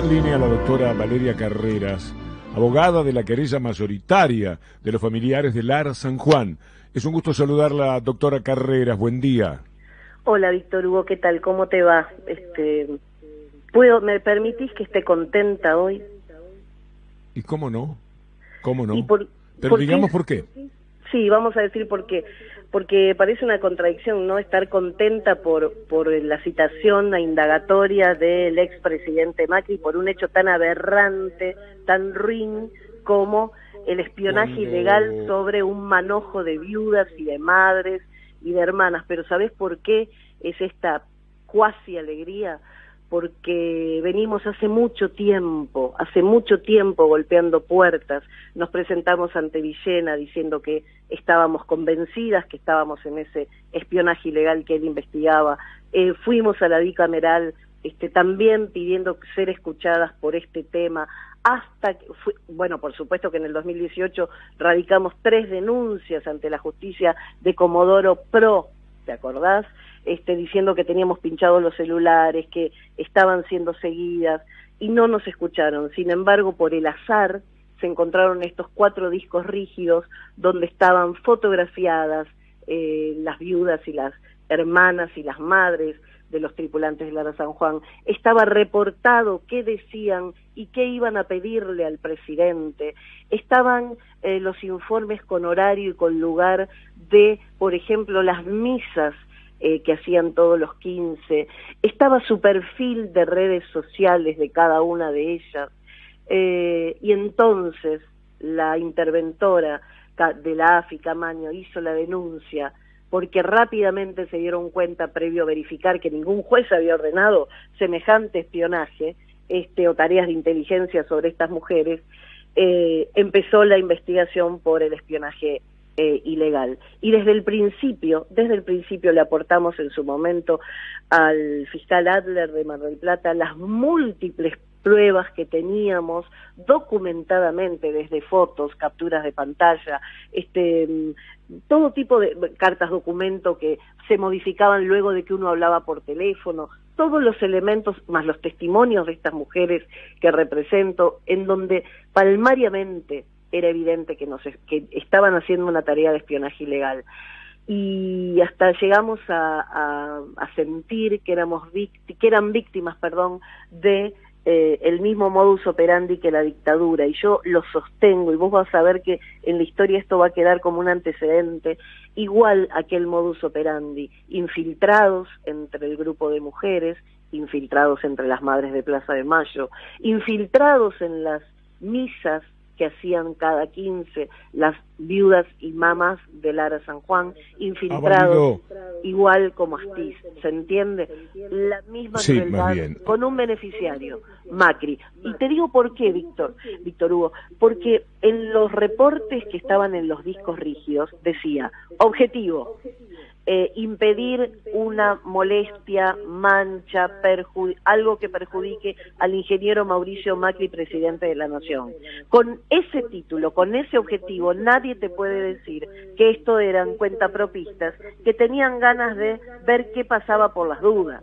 en línea la doctora Valeria Carreras, abogada de la querella mayoritaria de los familiares de Lara San Juan. Es un gusto saludarla, doctora Carreras. Buen día. Hola, Víctor Hugo, ¿qué tal? ¿Cómo te va? Este, ¿puedo, ¿Me permitís que esté contenta hoy? ¿Y cómo no? ¿Cómo no? por, Pero digamos por qué. Sí, vamos a decir por qué. Porque parece una contradicción no estar contenta por, por la citación a indagatoria del expresidente Macri por un hecho tan aberrante, tan ruin como el espionaje ilegal sobre un manojo de viudas y de madres y de hermanas. Pero ¿sabes por qué es esta cuasi alegría? Porque venimos hace mucho tiempo, hace mucho tiempo golpeando puertas, nos presentamos ante Villena diciendo que estábamos convencidas que estábamos en ese espionaje ilegal que él investigaba, eh, fuimos a la bicameral este, también pidiendo ser escuchadas por este tema, hasta que, bueno, por supuesto que en el 2018 radicamos tres denuncias ante la justicia de Comodoro Pro, ¿te acordás? Este, diciendo que teníamos pinchados los celulares, que estaban siendo seguidas y no nos escucharon. Sin embargo, por el azar se encontraron estos cuatro discos rígidos donde estaban fotografiadas eh, las viudas y las hermanas y las madres de los tripulantes de Lara San Juan. Estaba reportado qué decían y qué iban a pedirle al presidente. Estaban eh, los informes con horario y con lugar de, por ejemplo, las misas eh, que hacían todos los 15, estaba su perfil de redes sociales de cada una de ellas, eh, y entonces la interventora de la AFI Camaño hizo la denuncia porque rápidamente se dieron cuenta, previo a verificar que ningún juez había ordenado semejante espionaje este, o tareas de inteligencia sobre estas mujeres, eh, empezó la investigación por el espionaje eh, ilegal. Y desde el principio, desde el principio le aportamos en su momento al fiscal Adler de Mar del Plata las múltiples pruebas que teníamos documentadamente desde fotos, capturas de pantalla, este todo tipo de cartas documento que se modificaban luego de que uno hablaba por teléfono, todos los elementos más los testimonios de estas mujeres que represento en donde palmariamente era evidente que, nos, que estaban haciendo una tarea de espionaje ilegal. Y hasta llegamos a, sentir que, éramos que eran víctimas perdón, de eh, el mismo modus operandi que la dictadura. Y yo lo sostengo, y vos vas a ver que en la historia esto va a quedar como un antecedente, igual aquel modus operandi, infiltrados entre el grupo de mujeres, infiltrados entre las madres de Plaza de Mayo, infiltrados en las misas que hacían cada 15 las viudas y mamás de Lara San Juan, infiltrados igual como Astiz, ¿se entiende? La misma crueldad con un beneficiario, Macri. Y te digo por qué, Víctor, Víctor Hugo, porque en los reportes que estaban en los discos rígidos decía, objetivo, eh, impedir una molestia, mancha, algo que perjudique al ingeniero Mauricio Macri, presidente de la Nación. Con ese título, con ese objetivo, nadie te puede decir que esto eran cuentapropistas que tenían ganas de ver qué pasaba por las dudas.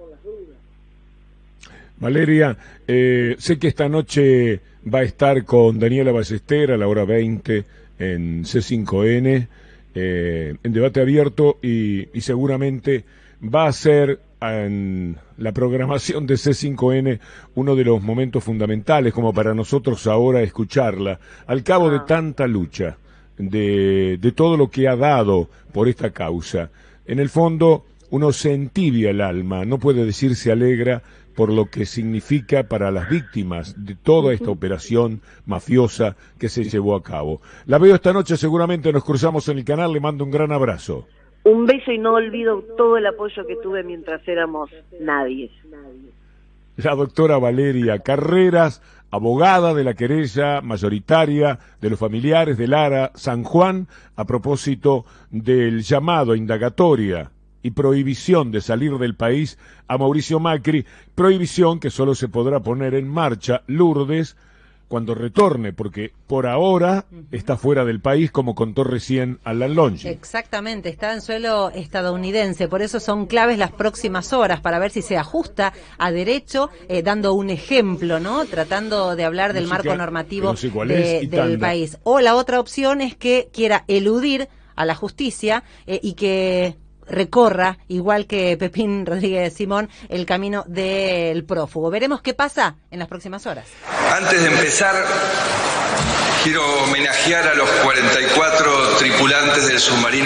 Valeria, eh, sé que esta noche va a estar con Daniela Ballester a la hora 20 en C5N. Eh, en debate abierto y, seguramente va a ser en la programación de C5N uno de los momentos fundamentales como para nosotros ahora escucharla, al cabo de ah. tanta lucha, de, de todo lo que ha dado por esta causa. En el fondo, uno se entibia el alma, no puede decir se alegra por lo que significa para las víctimas de toda esta operación mafiosa que se llevó a cabo. La veo esta noche, seguramente nos cruzamos en el canal, le mando un gran abrazo. Un beso y no olvido todo el apoyo que tuve mientras éramos nadie. La doctora Valeria Carreras, abogada de la querella mayoritaria de los familiares de Lara San Juan, a propósito del llamado a indagatoria y prohibición de salir del país a Mauricio Macri, prohibición que solo se podrá poner en marcha, Lourdes, cuando retorne, porque por ahora está fuera del país, como contó recién Alan Longe. Exactamente, está en suelo estadounidense, por eso son claves las próximas horas para ver si se ajusta a derecho, eh, dando un ejemplo, ¿no? Tratando de hablar del marco normativo del país. O la otra opción es que quiera eludir a la justicia eh, y que recorra, igual que Pepín Rodríguez Simón, el camino del prófugo. Veremos qué pasa en las próximas horas. Antes de empezar, quiero homenajear a los 44 tripulantes del submarino.